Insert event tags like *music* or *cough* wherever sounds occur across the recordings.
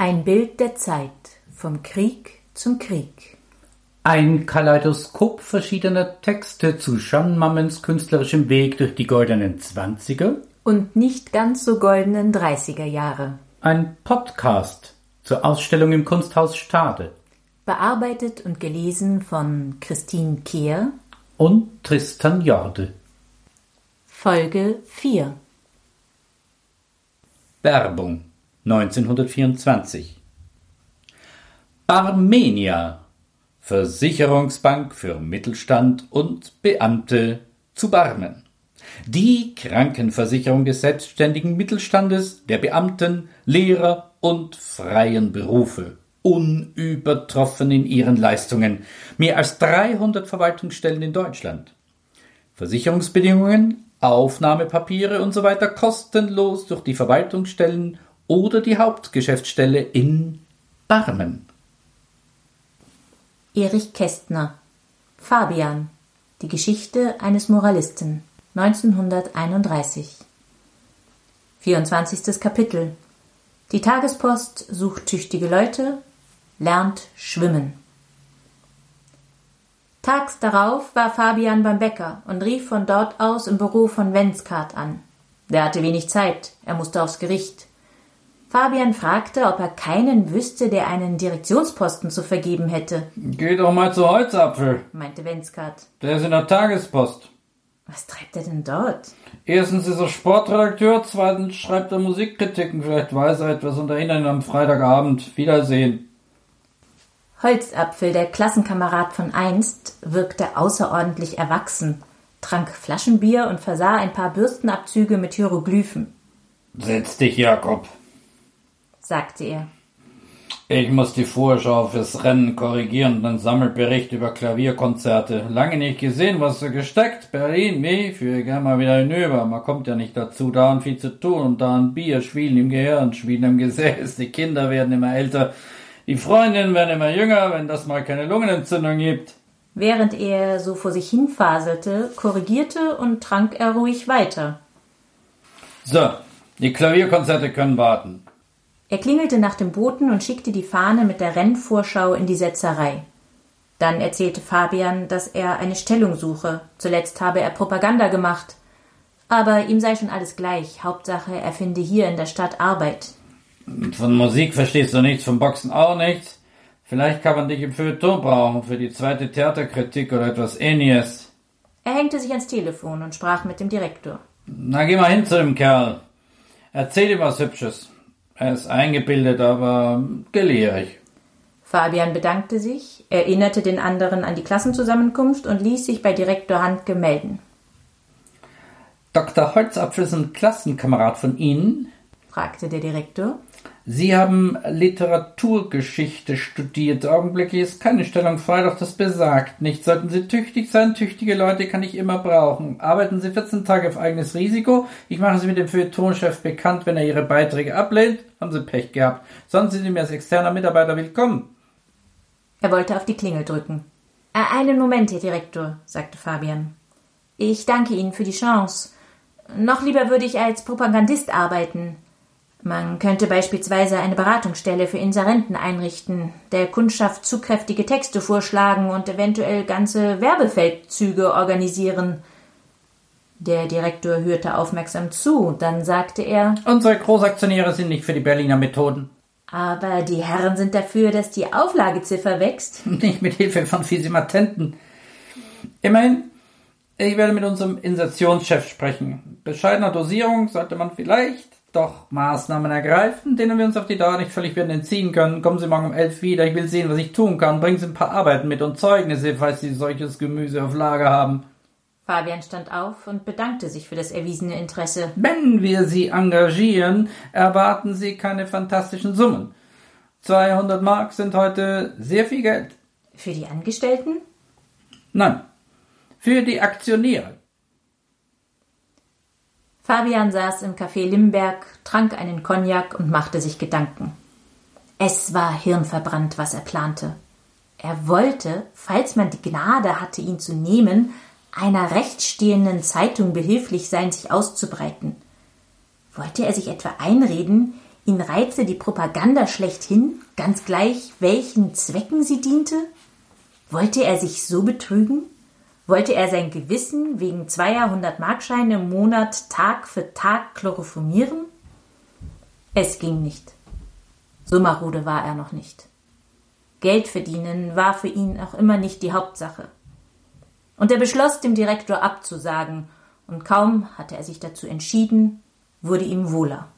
Ein Bild der Zeit vom Krieg zum Krieg. Ein Kaleidoskop verschiedener Texte zu Jeanne Mammens künstlerischem Weg durch die goldenen Zwanziger und nicht ganz so goldenen Dreißiger Jahre. Ein Podcast zur Ausstellung im Kunsthaus Stade. Bearbeitet und gelesen von Christine Kehr und Tristan Jorde. Folge 4 Werbung 1924 Barmenia Versicherungsbank für Mittelstand und Beamte zu Barmen. Die Krankenversicherung des selbstständigen Mittelstandes, der Beamten, Lehrer und freien Berufe. Unübertroffen in ihren Leistungen. Mehr als 300 Verwaltungsstellen in Deutschland. Versicherungsbedingungen, Aufnahmepapiere und so kostenlos durch die Verwaltungsstellen oder die Hauptgeschäftsstelle in Barmen. Erich Kästner Fabian Die Geschichte eines Moralisten 1931 24. Kapitel Die Tagespost sucht tüchtige Leute, lernt schwimmen. Tags darauf war Fabian beim Bäcker und rief von dort aus im Büro von Wenzkart an. Der hatte wenig Zeit, er musste aufs Gericht. Fabian fragte, ob er keinen wüsste, der einen Direktionsposten zu vergeben hätte. Geh doch mal zu Holzapfel, meinte Wenzkart. Der ist in der Tagespost. Was treibt er denn dort? Erstens ist er Sportredakteur, zweitens schreibt er Musikkritiken, vielleicht weiß er etwas und erinnert ihn am Freitagabend. Wiedersehen. Holzapfel, der Klassenkamerad von einst, wirkte außerordentlich erwachsen, trank Flaschenbier und versah ein paar Bürstenabzüge mit Hieroglyphen. Setz dich, Jakob, sagte er. Ich muss die Vorschau fürs Rennen korrigieren und einen Sammelbericht über Klavierkonzerte. Lange nicht gesehen, was so gesteckt. Berlin, wie? Führe gerne mal wieder hinüber. Man kommt ja nicht dazu, da und viel zu tun und da ein Bier, Schwielen im Gehirn, Schwielen im *laughs* Gesäß. Die Kinder werden immer älter. Die Freundinnen werden immer jünger, wenn das mal keine Lungenentzündung gibt. Während er so vor sich hinfaselte, korrigierte und trank er ruhig weiter. So, die Klavierkonzerte können warten. Er klingelte nach dem Boten und schickte die Fahne mit der Rennvorschau in die Setzerei. Dann erzählte Fabian, dass er eine Stellung suche. Zuletzt habe er Propaganda gemacht. Aber ihm sei schon alles gleich. Hauptsache, er finde hier in der Stadt Arbeit. Von Musik verstehst du nichts, vom Boxen auch nichts. Vielleicht kann man dich im Feuilleton brauchen für die zweite Theaterkritik oder etwas ähnliches. Er hängte sich ans Telefon und sprach mit dem Direktor. Na, geh mal hin zu dem Kerl. Erzähl ihm was Hübsches. Er ist eingebildet, aber gelehrig. Fabian bedankte sich, erinnerte den anderen an die Klassenzusammenkunft und ließ sich bei Direktor Handke melden. Dr. Holzapfel ist ein Klassenkamerad von Ihnen? fragte der Direktor. Sie haben Literaturgeschichte studiert. Augenblicklich ist keine Stellung frei, doch das besagt nicht. Sollten Sie tüchtig sein, tüchtige Leute kann ich immer brauchen. Arbeiten Sie 14 Tage auf eigenes Risiko. Ich mache Sie mit dem Feuilletonchef bekannt, wenn er Ihre Beiträge ablehnt. Haben Sie Pech gehabt. Sonst sind Sie mir als externer Mitarbeiter willkommen. Er wollte auf die Klingel drücken. Äh, einen Moment, Herr Direktor, sagte Fabian. Ich danke Ihnen für die Chance. Noch lieber würde ich als Propagandist arbeiten. Man könnte beispielsweise eine Beratungsstelle für Inserenten einrichten, der Kundschaft zugkräftige Texte vorschlagen und eventuell ganze Werbefeldzüge organisieren. Der Direktor hörte aufmerksam zu, dann sagte er Unsere Großaktionäre sind nicht für die Berliner Methoden. Aber die Herren sind dafür, dass die Auflageziffer wächst. *laughs* Nicht mit Hilfe von Physimatenten. Immerhin, ich werde mit unserem Insertionschef sprechen. Bescheidener Dosierung sollte man vielleicht doch Maßnahmen ergreifen, denen wir uns auf die Dauer nicht völlig werden entziehen können. Kommen Sie morgen um elf wieder, ich will sehen, was ich tun kann. Bringen Sie ein paar Arbeiten mit und Zeugnisse, falls Sie solches Gemüse auf Lager haben. Fabian stand auf und bedankte sich für das erwiesene Interesse. Wenn wir Sie engagieren, erwarten Sie keine fantastischen Summen. 200 Mark sind heute sehr viel Geld. Für die Angestellten? Nein, für die Aktionäre. Fabian saß im Café Limberg, trank einen Cognac und machte sich Gedanken. Es war hirnverbrannt, was er plante. Er wollte, falls man die Gnade hatte, ihn zu nehmen, einer rechtsstehenden Zeitung behilflich sein, sich auszubreiten. Wollte er sich etwa einreden, Ihn reize die Propaganda schlechthin, ganz gleich, welchen Zwecken sie diente? Wollte er sich so betrügen? Wollte er sein Gewissen wegen zweier Hundertmarkscheine im Monat Tag für Tag chloroformieren? Es ging nicht. So marode war er noch nicht. Geld verdienen war für ihn auch immer nicht die Hauptsache. Und er beschloss, dem Direktor abzusagen, und kaum hatte er sich dazu entschieden, wurde ihm wohler.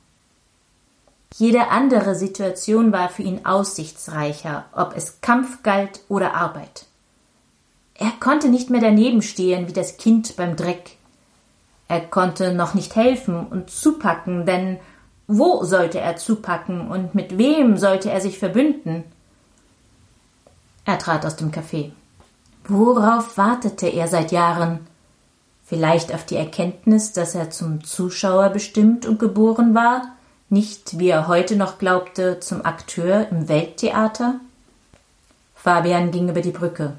Jede andere Situation war für ihn aussichtsreicher, ob es Kampf galt oder Arbeit. Er konnte nicht mehr daneben stehen wie das Kind beim Dreck. Er konnte noch nicht helfen und zupacken, denn wo sollte er zupacken und mit wem sollte er sich verbünden? Er trat aus dem Café. Worauf wartete er seit Jahren? Vielleicht auf die Erkenntnis, dass er zum Zuschauer bestimmt und geboren war, nicht, wie er heute noch glaubte, zum Akteur im Welttheater? Fabian ging über die Brücke.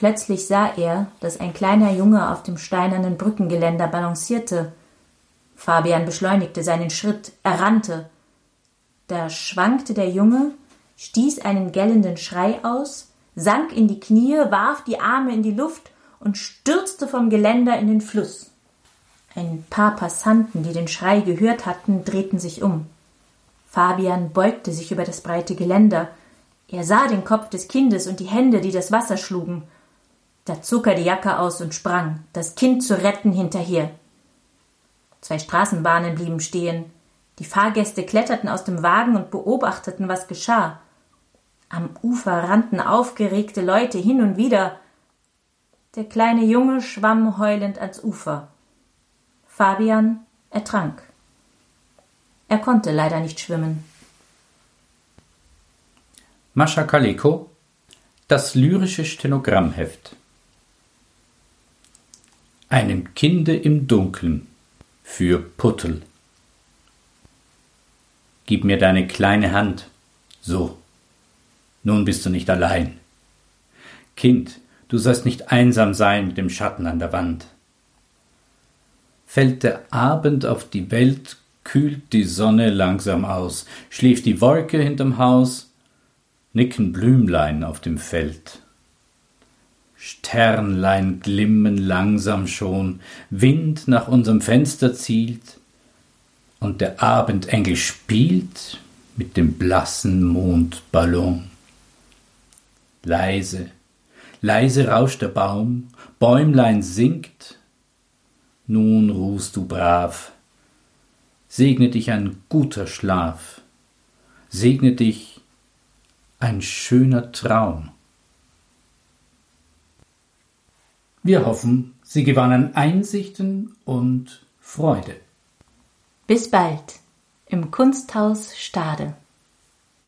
Plötzlich sah er, dass ein kleiner Junge auf dem steinernen Brückengeländer balancierte. Fabian beschleunigte seinen Schritt, er rannte. Da schwankte der Junge, stieß einen gellenden Schrei aus, sank in die Knie, warf die Arme in die Luft und stürzte vom Geländer in den Fluss. Ein paar Passanten, die den Schrei gehört hatten, drehten sich um. Fabian beugte sich über das breite Geländer. Er sah den Kopf des Kindes und die Hände, die das Wasser schlugen. Da zog er die Jacke aus und sprang, das Kind zu retten, hinterher. Zwei Straßenbahnen blieben stehen. Die Fahrgäste kletterten aus dem Wagen und beobachteten, was geschah. Am Ufer rannten aufgeregte Leute hin und wieder. Der kleine Junge schwamm heulend ans Ufer. Fabian ertrank. Er konnte leider nicht schwimmen. Mascha Kaleko Das lyrische Stenogrammheft Einem Kinde im Dunkeln für Puttel Gib mir deine kleine Hand. So. Nun bist du nicht allein. Kind, du sollst nicht einsam sein mit dem Schatten an der Wand fällt der Abend auf die Welt, kühlt die Sonne langsam aus, schläft die Wolke hinterm Haus, nicken Blümlein auf dem Feld. Sternlein glimmen langsam schon, Wind nach unserem Fenster zielt, und der Abendengel spielt mit dem blassen Mondballon. Leise, leise rauscht der Baum, Bäumlein singt, nun ruhst du brav. Segne dich ein guter Schlaf, segne dich ein schöner Traum. Wir hoffen, Sie gewannen Einsichten und Freude. Bis bald im Kunsthaus Stade.